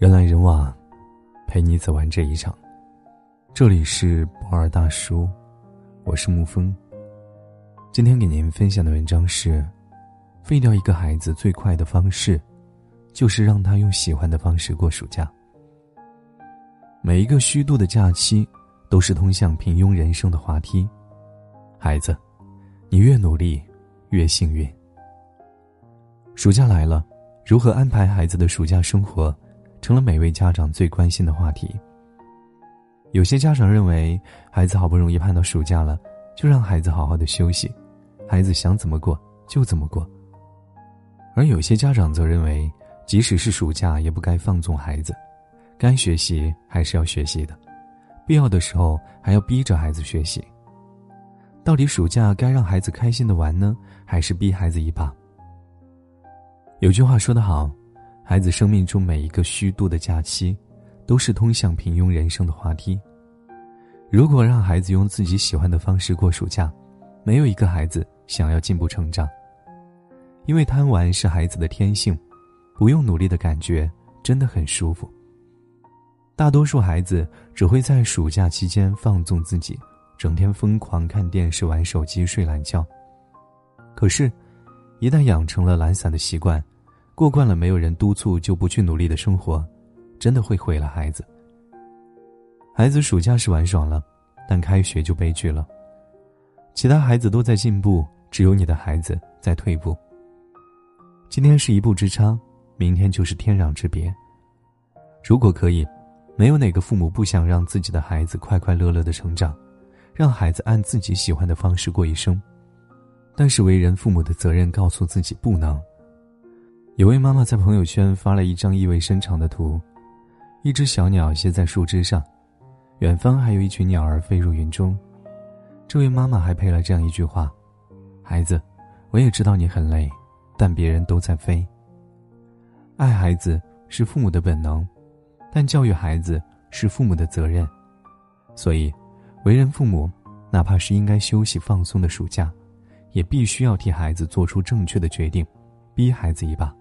人来人往，陪你走完这一场。这里是博尔大叔，我是沐风。今天给您分享的文章是：废掉一个孩子最快的方式，就是让他用喜欢的方式过暑假。每一个虚度的假期，都是通向平庸人生的滑梯。孩子，你越努力，越幸运。暑假来了，如何安排孩子的暑假生活？成了每位家长最关心的话题。有些家长认为，孩子好不容易盼到暑假了，就让孩子好好的休息，孩子想怎么过就怎么过。而有些家长则认为，即使是暑假，也不该放纵孩子，该学习还是要学习的，必要的时候还要逼着孩子学习。到底暑假该让孩子开心的玩呢，还是逼孩子一把？有句话说得好。孩子生命中每一个虚度的假期，都是通向平庸人生的滑梯。如果让孩子用自己喜欢的方式过暑假，没有一个孩子想要进步成长。因为贪玩是孩子的天性，不用努力的感觉真的很舒服。大多数孩子只会在暑假期间放纵自己，整天疯狂看电视、玩手机、睡懒觉。可是，一旦养成了懒散的习惯，过惯了没有人督促就不去努力的生活，真的会毁了孩子。孩子暑假是玩爽了，但开学就悲剧了。其他孩子都在进步，只有你的孩子在退步。今天是一步之差，明天就是天壤之别。如果可以，没有哪个父母不想让自己的孩子快快乐乐的成长，让孩子按自己喜欢的方式过一生。但是为人父母的责任告诉自己不能。有位妈妈在朋友圈发了一张意味深长的图，一只小鸟歇在树枝上，远方还有一群鸟儿飞入云中。这位妈妈还配了这样一句话：“孩子，我也知道你很累，但别人都在飞。”爱孩子是父母的本能，但教育孩子是父母的责任。所以，为人父母，哪怕是应该休息放松的暑假，也必须要替孩子做出正确的决定，逼孩子一把。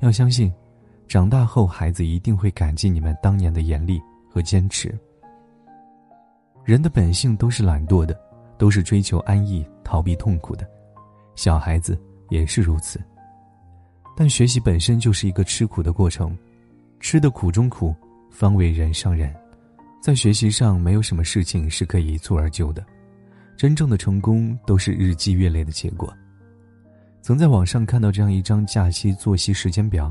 要相信，长大后孩子一定会感激你们当年的严厉和坚持。人的本性都是懒惰的，都是追求安逸、逃避痛苦的，小孩子也是如此。但学习本身就是一个吃苦的过程，吃的苦中苦，方为人上人。在学习上，没有什么事情是可以一蹴而就的，真正的成功都是日积月累的结果。曾在网上看到这样一张假期作息时间表。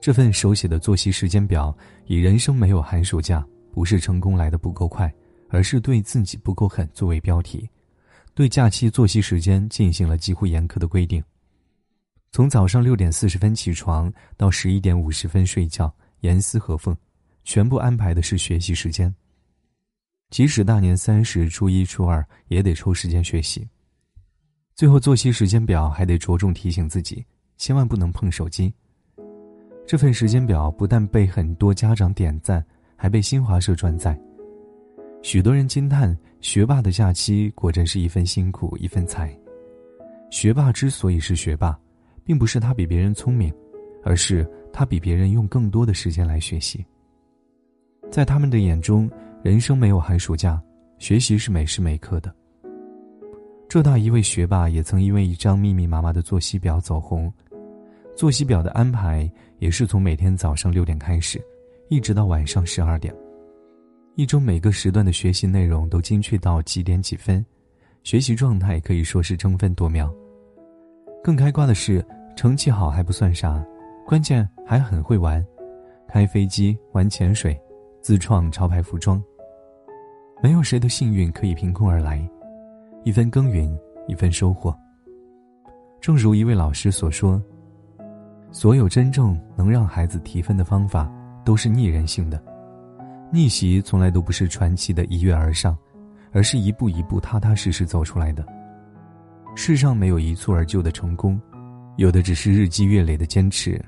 这份手写的作息时间表以“人生没有寒暑假，不是成功来的不够快，而是对自己不够狠”作为标题，对假期作息时间进行了几乎严苛的规定。从早上六点四十分起床到十一点五十分睡觉，严丝合缝，全部安排的是学习时间。即使大年三十、初一、初二，也得抽时间学习。最后，作息时间表还得着重提醒自己，千万不能碰手机。这份时间表不但被很多家长点赞，还被新华社转载。许多人惊叹：学霸的假期果真是一份辛苦一份财。学霸之所以是学霸，并不是他比别人聪明，而是他比别人用更多的时间来学习。在他们的眼中，人生没有寒暑假，学习是每时每刻的。浙大一位学霸也曾因为一张密密麻麻的作息表走红，作息表的安排也是从每天早上六点开始，一直到晚上十二点，一周每个时段的学习内容都精确到几点几分，学习状态可以说是争分夺秒。更开挂的是，成绩好还不算啥，关键还很会玩，开飞机、玩潜水、自创潮牌服装。没有谁的幸运可以凭空而来。一分耕耘，一分收获。正如一位老师所说：“所有真正能让孩子提分的方法，都是逆人性的。逆袭从来都不是传奇的一跃而上，而是一步一步踏踏实实走出来的。世上没有一蹴而就的成功，有的只是日积月累的坚持。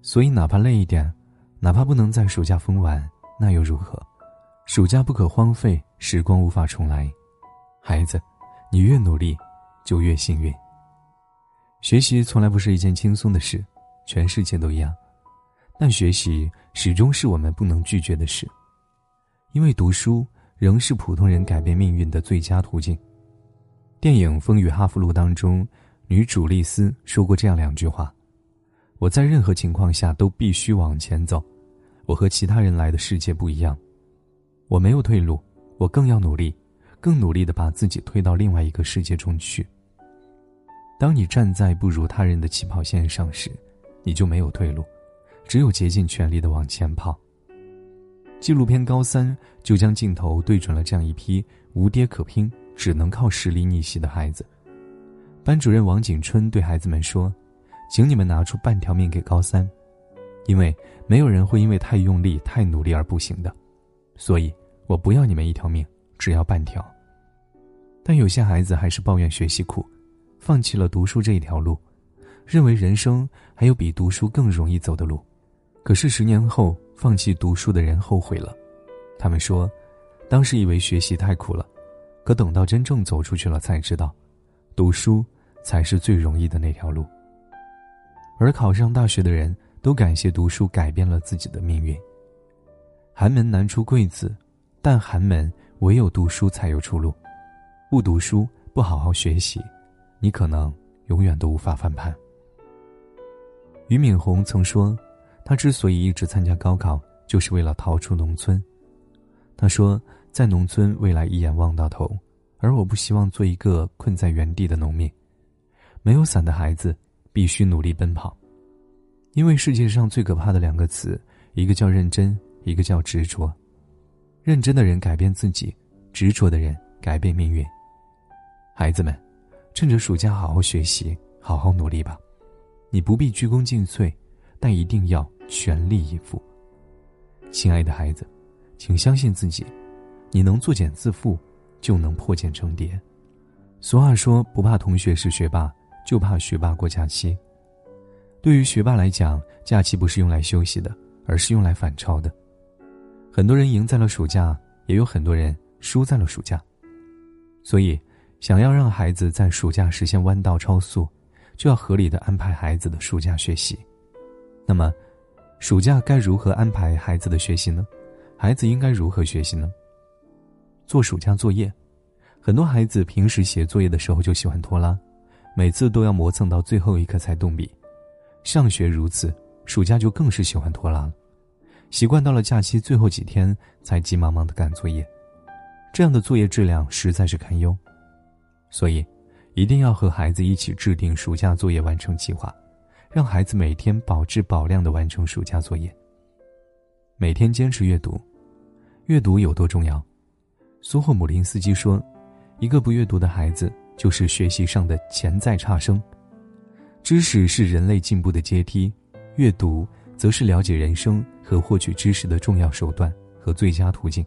所以，哪怕累一点，哪怕不能在暑假疯玩，那又如何？暑假不可荒废，时光无法重来。”孩子，你越努力，就越幸运。学习从来不是一件轻松的事，全世界都一样。但学习始终是我们不能拒绝的事，因为读书仍是普通人改变命运的最佳途径。电影《风雨哈佛路》当中，女主丽丝说过这样两句话：“我在任何情况下都必须往前走，我和其他人来的世界不一样，我没有退路，我更要努力，更努力的把自己推到另外一个世界中去。当你站在不如他人的起跑线上时，你就没有退路。”只有竭尽全力的往前跑。纪录片《高三》就将镜头对准了这样一批无爹可拼、只能靠实力逆袭的孩子。班主任王景春对孩子们说：“请你们拿出半条命给高三，因为没有人会因为太用力、太努力而不行的。所以，我不要你们一条命，只要半条。”但有些孩子还是抱怨学习苦，放弃了读书这一条路，认为人生还有比读书更容易走的路。可是十年后，放弃读书的人后悔了。他们说，当时以为学习太苦了，可等到真正走出去了，才知道，读书才是最容易的那条路。而考上大学的人都感谢读书改变了自己的命运。寒门难出贵子，但寒门唯有读书才有出路。不读书，不好好学习，你可能永远都无法翻盘。俞敏洪曾说。他之所以一直参加高考，就是为了逃出农村。他说，在农村未来一眼望到头，而我不希望做一个困在原地的农民。没有伞的孩子必须努力奔跑，因为世界上最可怕的两个词，一个叫认真，一个叫执着。认真的人改变自己，执着的人改变命运。孩子们，趁着暑假好好学习，好好努力吧。你不必鞠躬尽瘁，但一定要。全力以赴，亲爱的孩子，请相信自己，你能作茧自缚，就能破茧成蝶。俗话说：“不怕同学是学霸，就怕学霸过假期。”对于学霸来讲，假期不是用来休息的，而是用来反超的。很多人赢在了暑假，也有很多人输在了暑假。所以，想要让孩子在暑假实现弯道超速，就要合理的安排孩子的暑假学习。那么，暑假该如何安排孩子的学习呢？孩子应该如何学习呢？做暑假作业，很多孩子平时写作业的时候就喜欢拖拉，每次都要磨蹭到最后一刻才动笔。上学如此，暑假就更是喜欢拖拉了，习惯到了假期最后几天才急忙忙的赶作业，这样的作业质量实在是堪忧。所以，一定要和孩子一起制定暑假作业完成计划。让孩子每天保质保量的完成暑假作业。每天坚持阅读，阅读有多重要？苏霍姆林斯基说：“一个不阅读的孩子，就是学习上的潜在差生。知识是人类进步的阶梯，阅读则是了解人生和获取知识的重要手段和最佳途径。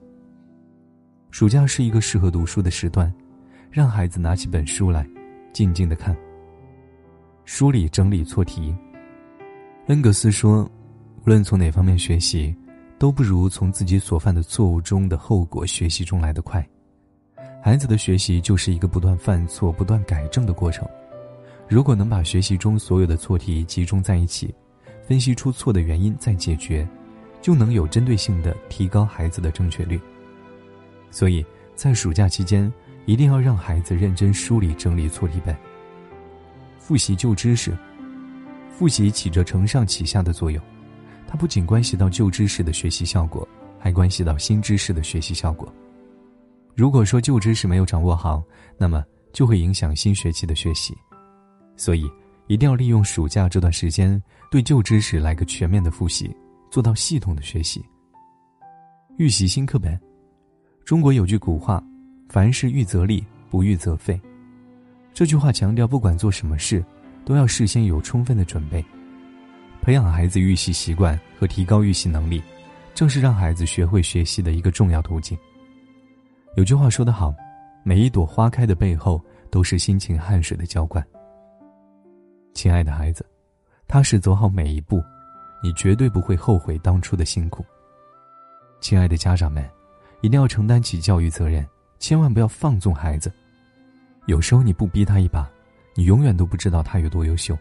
暑假是一个适合读书的时段，让孩子拿起本书来，静静的看。”梳理整理错题。恩格斯说：“无论从哪方面学习，都不如从自己所犯的错误中的后果学习中来得快。孩子的学习就是一个不断犯错、不断改正的过程。如果能把学习中所有的错题集中在一起，分析出错的原因再解决，就能有针对性的提高孩子的正确率。所以在暑假期间，一定要让孩子认真梳理整理错题本。”复习旧知识，复习起着承上启下的作用，它不仅关系到旧知识的学习效果，还关系到新知识的学习效果。如果说旧知识没有掌握好，那么就会影响新学期的学习。所以，一定要利用暑假这段时间，对旧知识来个全面的复习，做到系统的学习。预习新课本。中国有句古话：“凡事预则立，不预则废。”这句话强调，不管做什么事，都要事先有充分的准备。培养孩子预习习惯和提高预习能力，正是让孩子学会学习的一个重要途径。有句话说得好：“每一朵花开的背后，都是辛勤汗水的浇灌。”亲爱的孩子，踏实走好每一步，你绝对不会后悔当初的辛苦。亲爱的家长们，一定要承担起教育责任，千万不要放纵孩子。有时候你不逼他一把，你永远都不知道他有多优秀。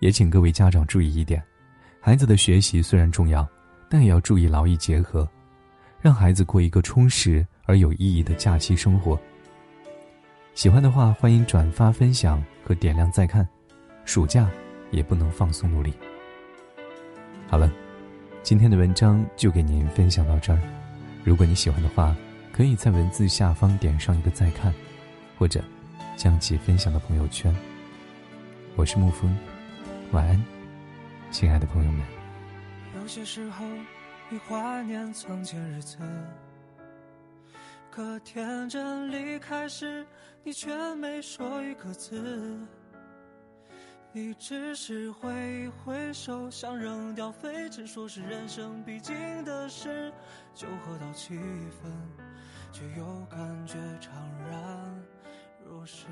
也请各位家长注意一点，孩子的学习虽然重要，但也要注意劳逸结合，让孩子过一个充实而有意义的假期生活。喜欢的话，欢迎转发分享和点亮再看。暑假也不能放松努力。好了，今天的文章就给您分享到这儿。如果你喜欢的话，可以在文字下方点上一个再看，或者将其分享到朋友圈。我是沐风，晚安，亲爱的朋友们。有些时候，你怀念从前日子，可天真离开时，你却没说一个字。你只是挥一挥手，想扔掉废纸，说是人生必经的事。酒喝到七分，却又感觉怅然若失。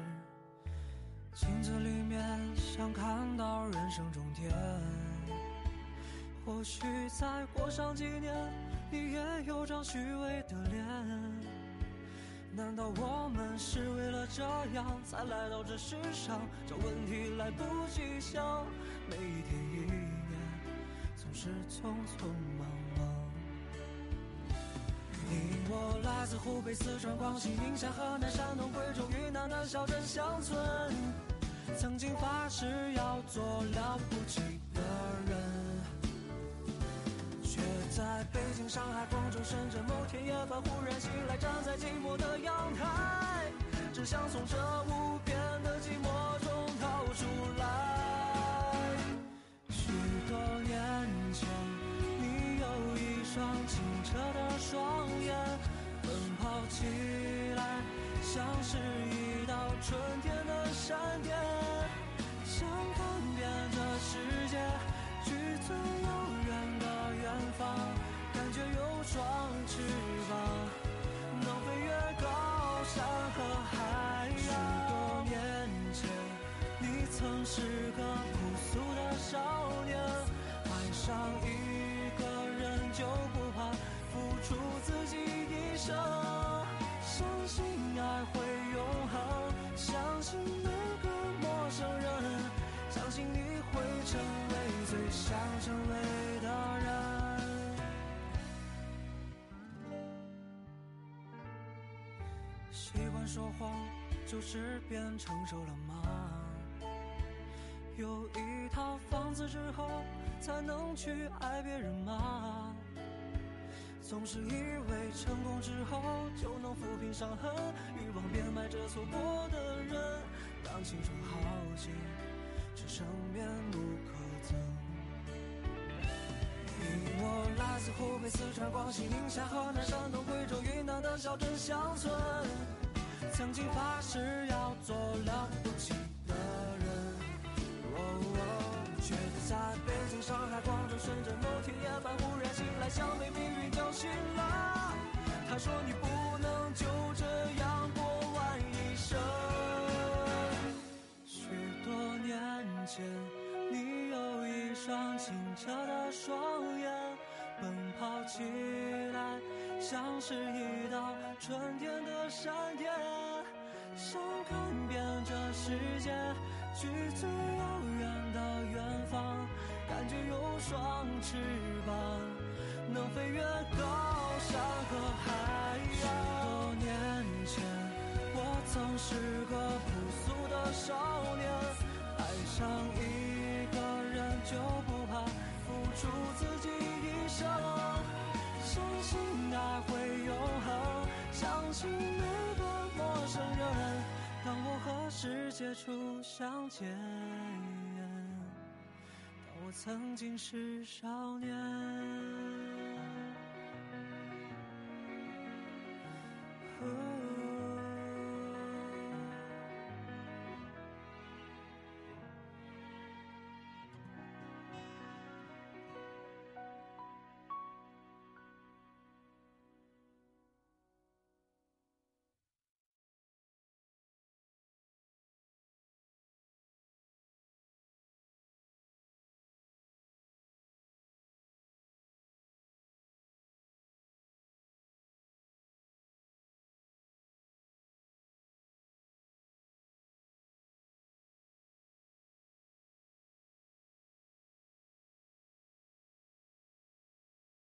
镜子里面想看到人生终点，或许再过上几年，你也有张虚伪的脸。难道我们是为了这样才来到这世上？这问题来不及想，每一天一年总是匆匆自湖北、四川、广西、宁夏、河南、山东、贵州、云南的小镇乡村，曾经发誓要做了不起的人。却在北京、上海、广州、深圳，某天夜晚忽然醒来，站在寂寞的阳台，只想从这无边的寂寞中逃出来。许多年前，你有一双清澈的双眼，奔跑起来像是一道春天的闪电，想看遍这世界，去最遥远的远方。感觉有双翅膀，能飞越高山和海洋。许多年前，你曾是个朴素想成为的人。习惯说谎，就是变成熟了吗？有一套房子之后，才能去爱别人吗？总是以为成功之后就能抚平伤痕，欲望变卖着错过的人，当青春耗尽，只剩面目可憎。我来自湖北、四川、广西、宁夏、河南、山东、贵州、云南的小镇乡村。曾经发誓要做了不起的人，却在北京、上海、广州、深圳某天夜半忽然醒来，像被命运叫醒了。他说你不能就这样过完一生。许多年前，你有一双清澈的双，起来像是一道春天的闪电。想看遍这世界，去最遥远的远方，感觉有双翅膀，能飞越高山和海洋。许多年前，我曾是个朴素的少年，爱上一个人就不怕付出自己一生，相信爱会永恒，相信每个。陌生人，当我和世界初相见，当我曾经是少年。